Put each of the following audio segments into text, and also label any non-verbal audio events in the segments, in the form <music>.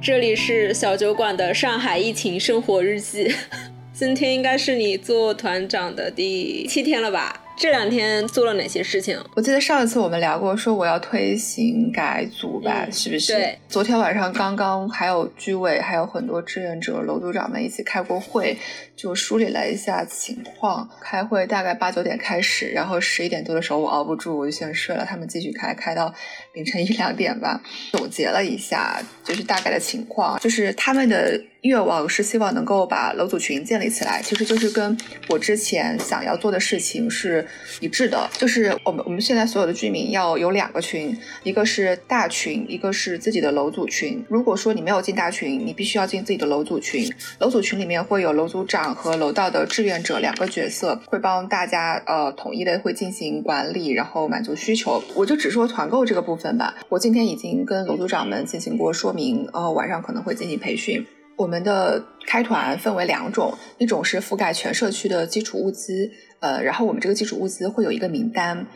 这里是小酒馆的上海疫情生活日记。<laughs> 今天应该是你做团长的第七天了吧？这两天做了哪些事情？我记得上一次我们聊过，说我要推行改组吧，是不是？对。昨天晚上刚刚还有居委，还有很多志愿者、楼组长们一起开过会，就梳理了一下情况。开会大概八九点开始，然后十一点多的时候我熬不住，我就先睡了。他们继续开，开到凌晨一两点吧。总结了一下，就是大概的情况，就是他们的。愿望是希望能够把楼组群建立起来，其实就是跟我之前想要做的事情是一致的。就是我们我们现在所有的居民要有两个群，一个是大群，一个是自己的楼组群。如果说你没有进大群，你必须要进自己的楼组群。楼组群里面会有楼组长和楼道的志愿者两个角色，会帮大家呃统一的会进行管理，然后满足需求。我就只说团购这个部分吧。我今天已经跟楼组长们进行过说明，呃晚上可能会进行培训。我们的开团分为两种，一种是覆盖全社区的基础物资，呃，然后我们这个基础物资会有一个名单，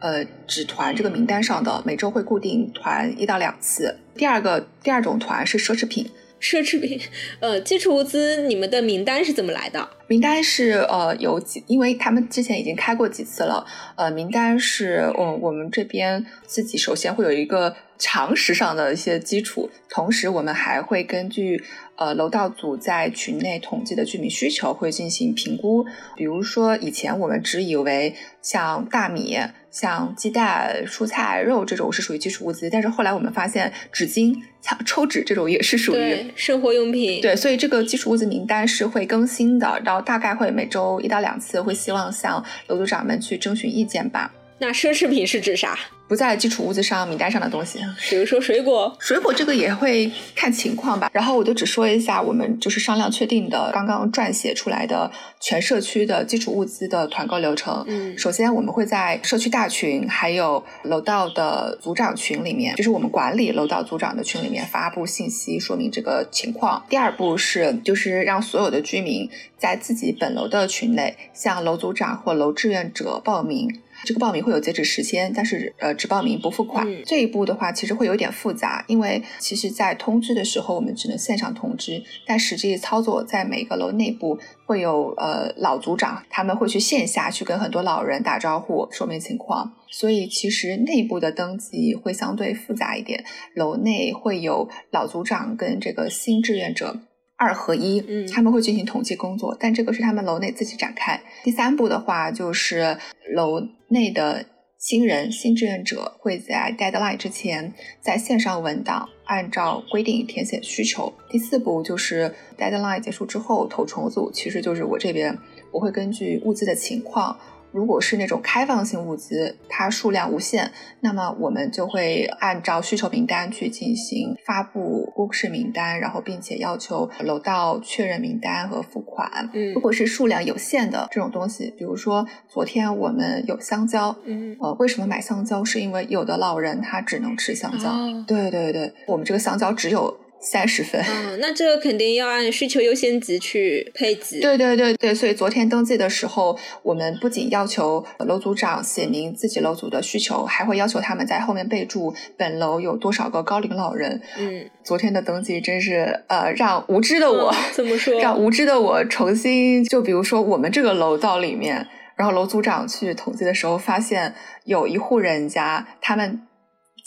呃，只团这个名单上的，每周会固定团一到两次。第二个第二种团是奢侈品，奢侈品，呃，基础物资你们的名单是怎么来的？名单是呃有几，因为他们之前已经开过几次了，呃，名单是我我们这边自己首先会有一个常识上的一些基础，同时我们还会根据。呃，楼道组在群内统计的居民需求会进行评估。比如说，以前我们只以为像大米、像鸡蛋、蔬菜、肉这种是属于基础物资，但是后来我们发现，纸巾、像抽纸这种也是属于生活用品。对，所以这个基础物资名单是会更新的，然后大概会每周一到两次，会希望向楼组长们去征询意见吧。那奢侈品是指啥？不在基础物资上名单上的东西，比如说水果，水果这个也会看情况吧。然后我就只说一下，我们就是商量确定的，刚刚撰写出来的全社区的基础物资的团购流程。嗯，首先我们会在社区大群，还有楼道的组长群里面，就是我们管理楼道组长的群里面发布信息，说明这个情况。第二步是，就是让所有的居民在自己本楼的群内向楼组长或楼志愿者报名。这个报名会有截止时间，但是呃，只报名不付款。这一步的话，其实会有点复杂，因为其实，在通知的时候，我们只能线上通知，但实际操作在每个楼内部会有呃老组长，他们会去线下去跟很多老人打招呼，说明情况。所以其实内部的登记会相对复杂一点，楼内会有老组长跟这个新志愿者。二合一，嗯，他们会进行统计工作，但这个是他们楼内自己展开。第三步的话，就是楼内的新人、新志愿者会在 deadline 之前在线上文档，按照规定填写需求。第四步就是 deadline 结束之后投重组，其实就是我这边我会根据物资的情况。如果是那种开放性物资，它数量无限，那么我们就会按照需求名单去进行发布公示名单，然后并且要求楼道确认名单和付款。嗯，如果是数量有限的这种东西，比如说昨天我们有香蕉，嗯，呃，为什么买香蕉？是因为有的老人他只能吃香蕉。对对对，我们这个香蕉只有。三十分，嗯，那这个肯定要按需求优先级去配给。对对对对，所以昨天登记的时候，我们不仅要求楼组长写明自己楼组的需求，还会要求他们在后面备注本楼有多少个高龄老人。嗯，昨天的登记真是呃，让无知的我怎么说？<laughs> 让无知的我重新就比如说我们这个楼道里面，然后楼组长去统计的时候，发现有一户人家他们。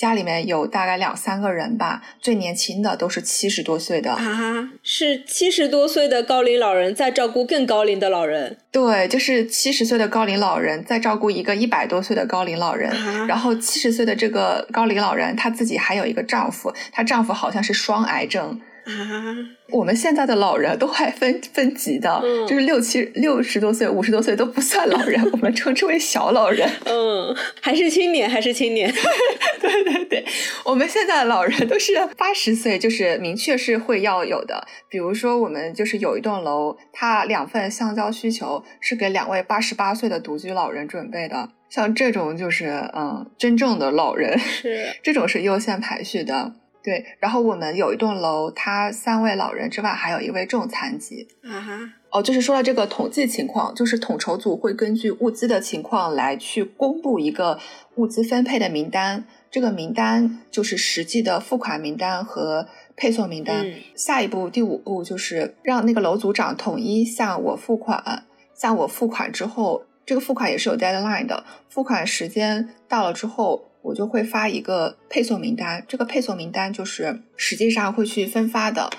家里面有大概两三个人吧，最年轻的都是七十多岁的啊，是七十多岁的高龄老人在照顾更高龄的老人。对，就是七十岁的高龄老人在照顾一个一百多岁的高龄老人，然后七十岁的这个高龄老人她自己还有一个丈夫，她丈夫好像是双癌症。啊，我们现在的老人都还分 <laughs> 分级的，就是六七六十多岁、五十多岁都不算老人，<laughs> 我们称之为小老人。嗯，还是青年，还是青年。<laughs> 对对对，我们现在的老人都是八十岁，就是明确是会要有的。比如说，我们就是有一栋楼，它两份橡胶需求是给两位八十八岁的独居老人准备的，像这种就是嗯，真正的老人，是这种是优先排序的。对，然后我们有一栋楼，他三位老人之外，还有一位重残疾。啊哈，哦，就是说到这个统计情况，就是统筹组会根据物资的情况来去公布一个物资分配的名单。这个名单就是实际的付款名单和配送名单。嗯下一步第五步就是让那个楼组长统一向我付款，向我付款之后，这个付款也是有 deadline 的，付款时间到了之后，我就会发一个配送名单。这个配送名单就是实际上会去分发的。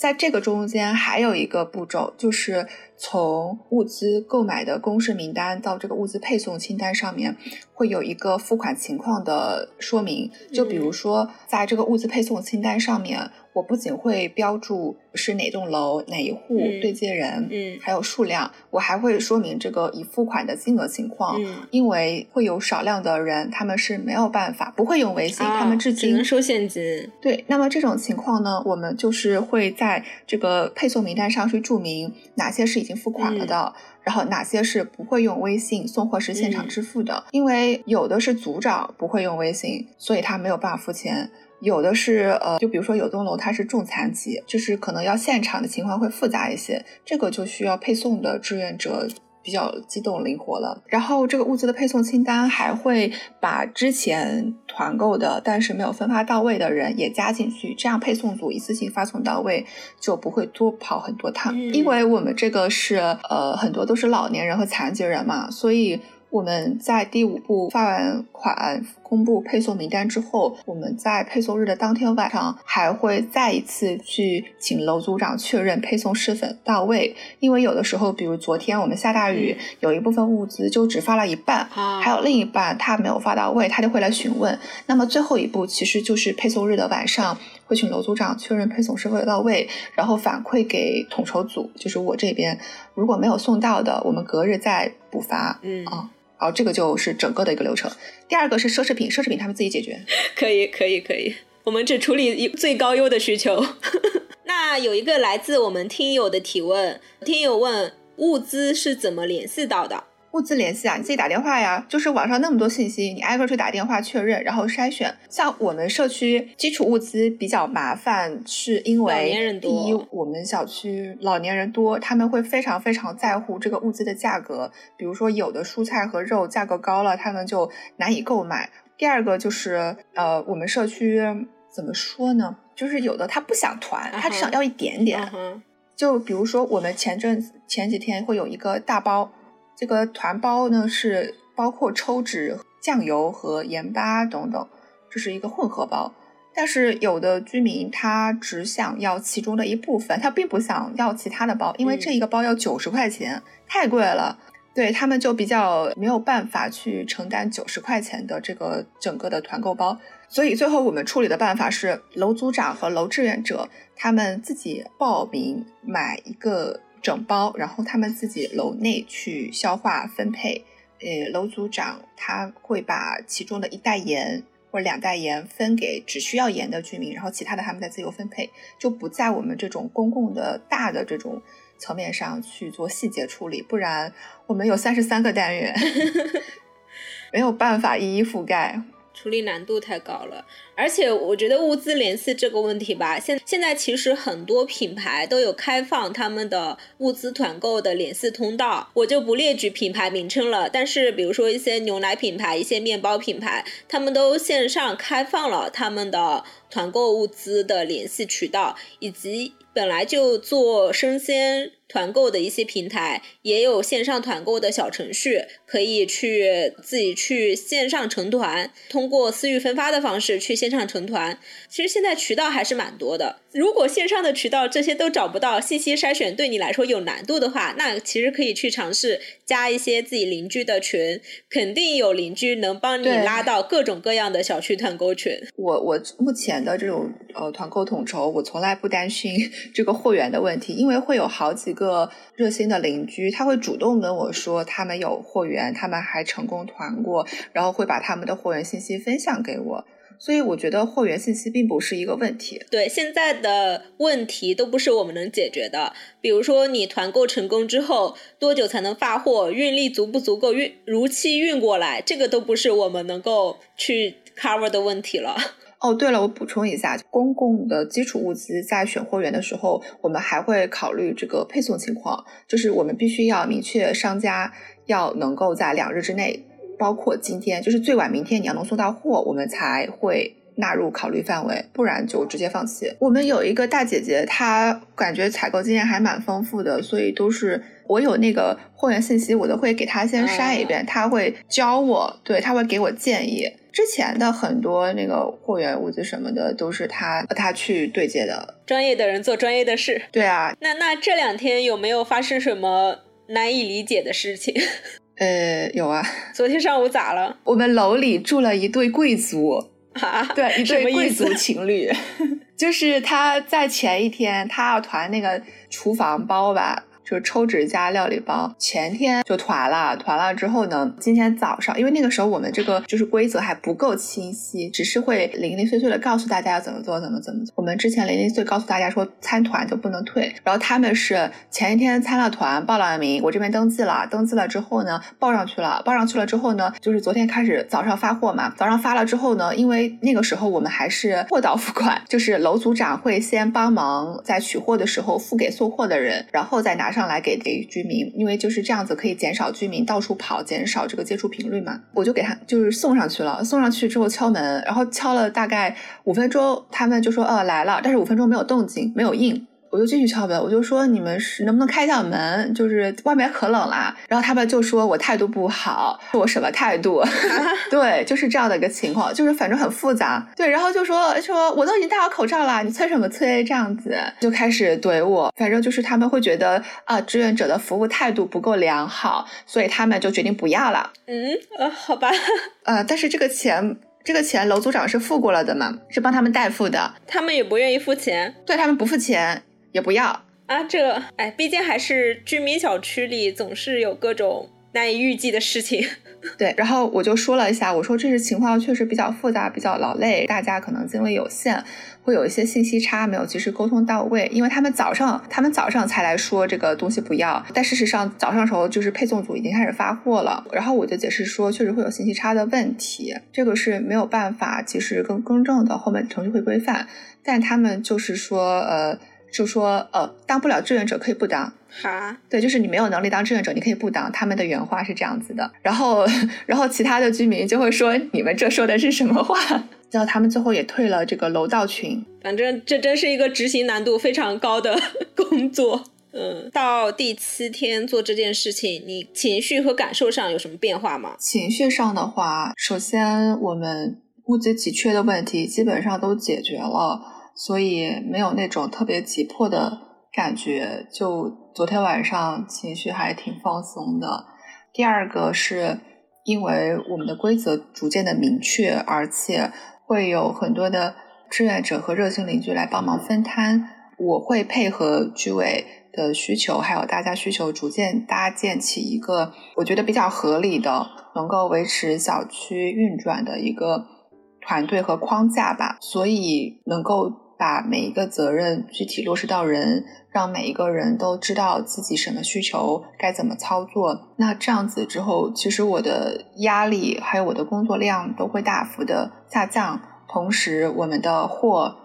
在这个中间还有一个步骤，就是从物资购买的公示名单到这个物资配送清单上面，会有一个付款情况的说明。就比如说，在这个物资配送清单上面，我不仅会标注是哪栋楼、哪一户、嗯对接人，嗯还有数量，我还会说明这个已付款的金额情况。嗯，因为会有少量的人，他们是没有办法不会用微信，他们至今啊只能收现金。对，那么这种情况呢，我们就是会在这个配送名单上去注明哪些是已经付款了的，然后哪些是不会用微信送货是现场嗯支付的。因为有的是组长不会用微信，所以他没有办法付钱。有的是呃，就比如说有栋楼它是重残疾，就是可能要现场的情况会复杂一些，这个就需要配送的志愿者比较机动灵活了。然后这个物资的配送清单还会把之前团购的但是没有分发到位的人也加进去，这样配送组一次性发送到位，就不会多跑很多趟。嗯因为我们这个是呃很多都是老年人和残疾人嘛，所以。我们在第五步发完款、公布配送名单之后，我们在配送日的当天晚上还会再一次去请楼组长确认配送是否到位。因为有的时候，比如昨天我们下大雨，有一部分物资就只发了一半，啊，还有另一半他没有发到位，他就会来询问。那么最后一步其实就是配送日的晚上，会请楼组长确认配送是否到位，然后反馈给统筹组，就是我这边，如果没有送到的，我们隔日再补发。嗯，啊好这个就是整个的一个流程。第二个是奢侈品，奢侈品他们自己解决。<laughs> 可以，可以，可以。我们只处理最高优的需求。<laughs> 那有一个来自我们听友的提问，听友问物资是怎么联系到的？物资联系啊，你自己打电话呀，就是网上那么多信息，你挨个去打电话确认，然后筛选。像我们社区基础物资比较麻烦，是因为第一，我们小区老年人多，他们会非常非常在乎这个物资的价格，比如说有的蔬菜和肉价格高了，他们就难以购买。第二个就是呃，我们社区怎么说呢？就是有的他不想团，他只想要一点点。就比如说，我们前阵子前几天会有一个大包，这个团包呢是包括抽纸、酱油和盐巴等等，这是一个混合包。但是有的居民他只想要其中的一部分，他并不想要其他的包，因为嗯这一个包要九十块钱，太贵了。对他们就比较没有办法去承担九十块钱的这个整个的团购包，所以最后我们处理的办法是，楼组长和楼志愿者他们自己报名买一个整包，然后他们自己楼内去消化分配。呃，楼组长他会把其中的一袋盐或两袋盐分给只需要盐的居民，然后其他的他们再自由分配，就不在我们这种公共的大的这种层面上去做细节处理，不然我们有三十三个单元，<laughs> 没有办法一一覆盖。处理难度太高了，而且我觉得物资联系这个问题吧，现现在其实很多品牌都有开放他们的物资团购的联系通道，我就不列举品牌名称了。但是比如说一些牛奶品牌、一些面包品牌，他们都线上开放了他们的团购物资的联系渠道，以及本来就做生鲜团购的一些平台，也有线上团购的小程序，可以去自己去线上成团，通过私域分发的方式去线上成团。其实现在渠道还是蛮多的。如果线上的渠道这些都找不到，信息筛选对你来说有难度的话，那其实可以去尝试加一些自己邻居的群，肯定有邻居能帮你拉到各种各样的小区团购群。我我目前的这种呃团购统筹，我从来不担心 <laughs> 这个货源的问题，因为会有好几个个热心的邻居，他会主动跟我说他们有货源，他们还成功团过，然后会把他们的货源信息分享给我，所以我觉得货源信息并不是一个问题。对，现在的问题都不是我们能解决的。比如说，你团购成功之后，多久才能发货？运力足不足够运如期运过来？这个都不是我们能够去 cover 的问题了。哦，对了，我补充一下，公共的基础物资在选货源的时候，我们还会考虑这个配送情况，就是我们必须要明确商家要能够在两日之内包括今天，就是最晚明天你要能送到货，我们才会纳入考虑范围，不然就直接放弃。我们有一个大姐姐，她感觉采购经验还蛮丰富的，所以都是我有那个货源信息，我都会给她先筛一遍，她会教我，对，她会给我建议。之前的很多那个货源物资什么的，都是他他去对接的，专业的人做专业的事。对啊，那那这两天有没有发生什么难以理解的事情？<laughs> 呃，有啊。昨天上午咋了？我们楼里住了一对贵族啊，对，一对贵族情侣，<laughs> 就是他在前一天他要团那个厨房包吧。就是抽纸加料理包，前天就团了，团了之后呢，今天早上，因为那个时候我们这个就是规则还不够清晰，只是会零零碎碎的告诉大家要怎么做，怎么怎么做。我们之前零零碎告诉大家说参团就不能退，然后他们是前一天参了团，报了名，我这边登记了，登记了之后呢，报上去了，报上去了之后呢，就是昨天开始早上发货嘛，早上发了之后呢，因为那个时候我们还是货到付款，就是楼组长会先帮忙在取货的时候付给送货的人，然后再拿。上来给给居民，因为就是这样子可以减少居民到处跑，减少这个接触频率嘛。我就给他就是送上去了，送上去之后敲门，然后敲了大概五分钟，他们就说呃来了，但是五分钟没有动静，没有应。我就继续敲门，我就说你们是能不能开一下门？就是外面可冷啦。然后他们就说我态度不好，我什么态度？<laughs> 对，就是这样的一个情况，就是反正很复杂。对，然后就说说我都已经戴好口罩了，你催什么催？这样子就开始怼我。反正就是他们会觉得啊，志愿者的服务态度不够良好，所以他们就决定不要了。嗯，呃，好吧。<laughs> 呃，但是这个钱，这个钱楼组长是付过了的嘛，是帮他们代付的。他们也不愿意付钱，对他们不付钱。也不要啊，这哎，毕竟还是居民小区里，总是有各种难以预计的事情。<laughs> 对，然后我就说了一下，我说这是情况确实比较复杂，比较劳累，大家可能精力有限，会有一些信息差，没有及时沟通到位。因为他们早上，他们早上才来说这个东西不要，但事实上早上时候就是配送组已经开始发货了。然后我就解释说，确实会有信息差的问题，这个是没有办法及时更更正的，后面程序会规范。但他们就是说，呃。就说呃，当不了志愿者可以不当，哈，对，就是你没有能力当志愿者，你可以不当。他们的原话是这样子的，然后，<laughs> 然后其他的居民就会说你们这说的是什么话？<laughs> 然后他们最后也退了这个楼道群。反正这真是一个执行难度非常高的 <laughs> 工作。嗯，到第七天做这件事情，你情绪和感受上有什么变化吗？情绪上的话，首先我们物资紧缺的问题基本上都解决了。所以没有那种特别急迫的感觉，就昨天晚上情绪还挺放松的。第二个是因为我们的规则逐渐的明确，而且会有很多的志愿者和热心邻居来帮忙分摊。我会配合居委的需求，还有大家需求，逐渐搭建起一个我觉得比较合理的，能够维持小区运转的一个团队和框架吧。所以能够。把每一个责任具体落实到人，让每一个人都知道自己什么需求该怎么操作。那这样子之后，其实我的压力还有我的工作量都会大幅的下降，同时我们的货、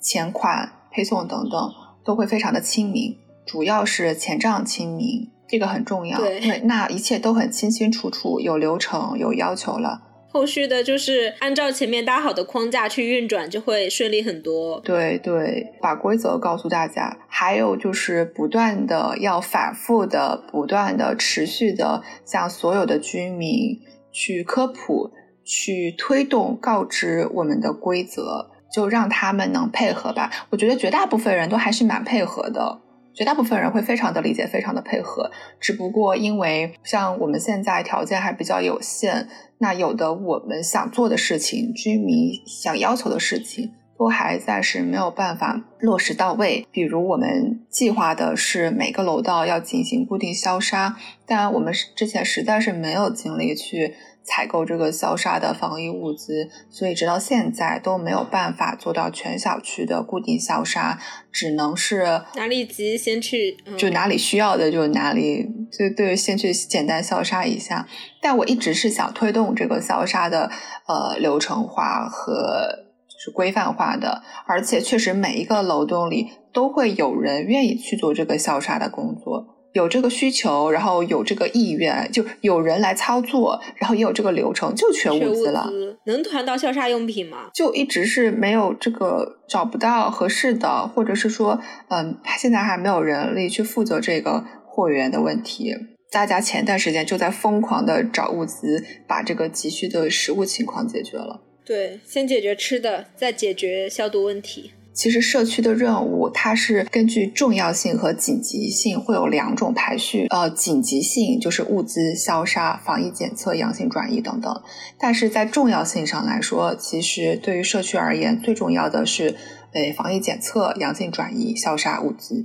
钱款、配送等等都会非常的亲民，主要是钱账亲民，这个很重要。对，那一切都很清清楚楚，有流程、有要求了。后续的就是按照前面搭好的框架去运转，就会顺利很多。对对，把规则告诉大家，还有就是不断的要反复的、不断的、持续的向所有的居民去科普、去推动、告知我们的规则，就让他们能配合吧。我觉得绝大部分人都还是蛮配合的。绝大部分人会非常的理解，非常的配合，只不过因为像我们现在条件还比较有限，那有的我们想做的事情，居民想要求的事情，都还暂时没有办法落实到位。比如我们计划的是每个楼道要进行固定消杀，但我们之前实在是没有精力去。采购这个消杀的防疫物资，所以直到现在都没有办法做到全小区的固定消杀，只能是哪里急先去，就哪里需要的就哪里，就对，先去简单消杀一下。但我一直是想推动这个消杀的呃流程化和就是规范化的，而且确实每一个楼栋里都会有人愿意去做这个消杀的工作。有这个需求，然后有这个意愿，就有人来操作，然后也有这个流程，就缺物资了。能团到消杀用品吗？就一直是没有这个找不到合适的，或者是说，嗯，现在还没有人力去负责这个货源的问题。大家前段时间就在疯狂的找物资，把这个急需的食物情况解决了。对，先解决吃的，再解决消毒问题。其实社区的任务，它是根据重要性和紧急性会有两种排序。呃，紧急性就是物资消杀、防疫检测、阳性转移等等。但是在重要性上来说，其实对于社区而言，最重要的是，呃，防疫检测、阳性转移、消杀物资。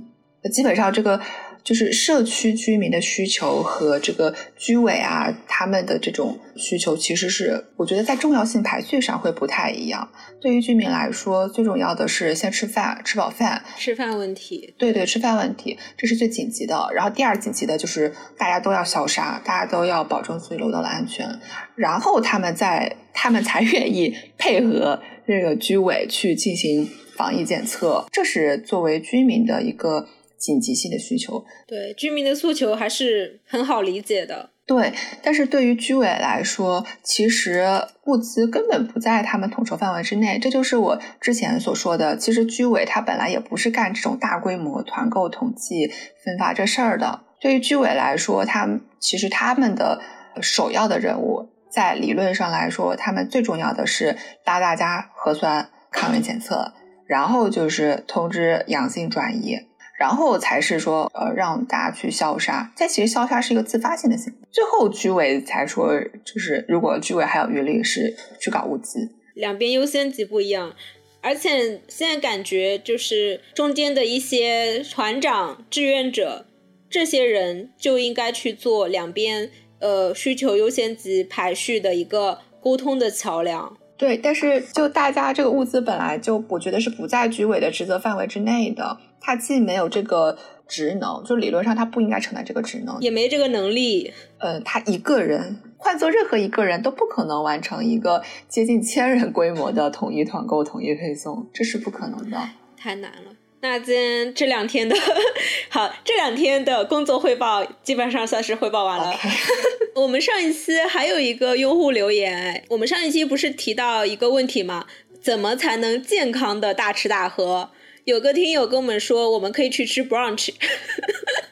基本上这个。就是社区居民的需求和这个居委啊，他们的这种需求，其实是我觉得在重要性排序上会不太一样。对于居民来说，最重要的是先吃饭，吃饱饭。吃饭问题。对对，吃饭问题，这是最紧急的。然后第二紧急的就是大家都要消杀，大家都要保证自己楼道的安全，然后他们再他们才愿意配合这个居委去进行防疫检测。这是作为居民的一个。紧急性的需求，对居民的诉求还是很好理解的。对，但是对于居委来说，其实物资根本不在他们统筹范围之内。这就是我之前所说的，其实居委他本来也不是干这种大规模团购、统计、分发这事儿的。对于居委来说，他其实他们的首要的任务，在理论上来说，他们最重要的是拉大家核酸、抗原检测，然后就是通知阳性转移。然后才是说，呃，让大家去消杀。但其实消杀是一个自发性的行为。最后居委才说，就是如果居委还有余力，是去搞物资。两边优先级不一样，而且现在感觉就是中间的一些团长、志愿者这些人就应该去做两边呃需求优先级排序的一个沟通的桥梁。对，但是就大家这个物资本来就我觉得是不在居委的职责范围之内的。他既没有这个职能，就理论上他不应该承担这个职能，也没这个能力。呃，他一个人换做任何一个人都不可能完成一个接近千人规模的统一团购、统一配送，这是不可能的，太难了。那今天这两天的 <laughs> 好，这两天的工作汇报基本上算是汇报完了。<laughs> 我们上一期还有一个用户留言，我们上一期不是提到一个问题吗？怎么才能健康的大吃大喝？有个听友跟我们说，我们可以去吃 brunch，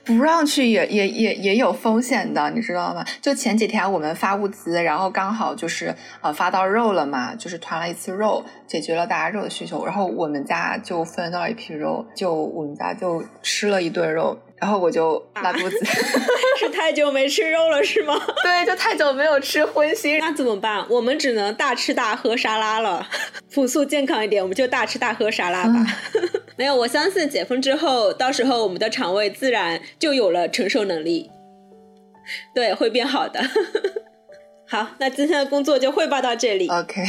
不让去也也也也有风险的，你知道吗？就前几天我们发物资，然后刚好就是呃发到肉了嘛，就是团了一次肉，解决了大家肉的需求，然后我们家就分到了一批肉，就我们家就吃了一顿肉。然后我就拉肚子，<laughs> 是太久没吃肉了是吗？<laughs> 对，就太久没有吃荤腥。那怎么办？我们只能大吃大喝沙拉了，<laughs> 朴素健康一点，我们就大吃大喝沙拉吧。没有，我相信解封之后，到时候我们的肠胃自然就有了承受能力，对，会变好的。<laughs> 好，那今天的工作就汇报到这里。OK，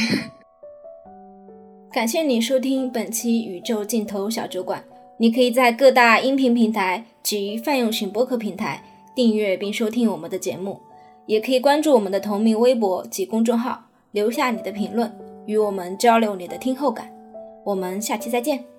<laughs> 感谢你收听本期宇宙尽头小酒馆。你可以在各大音频平台及泛用型播客平台订阅并收听我们的节目，也可以关注我们的同名微博及公众号，留下你的评论，与我们交流你的听后感。我们下期再见。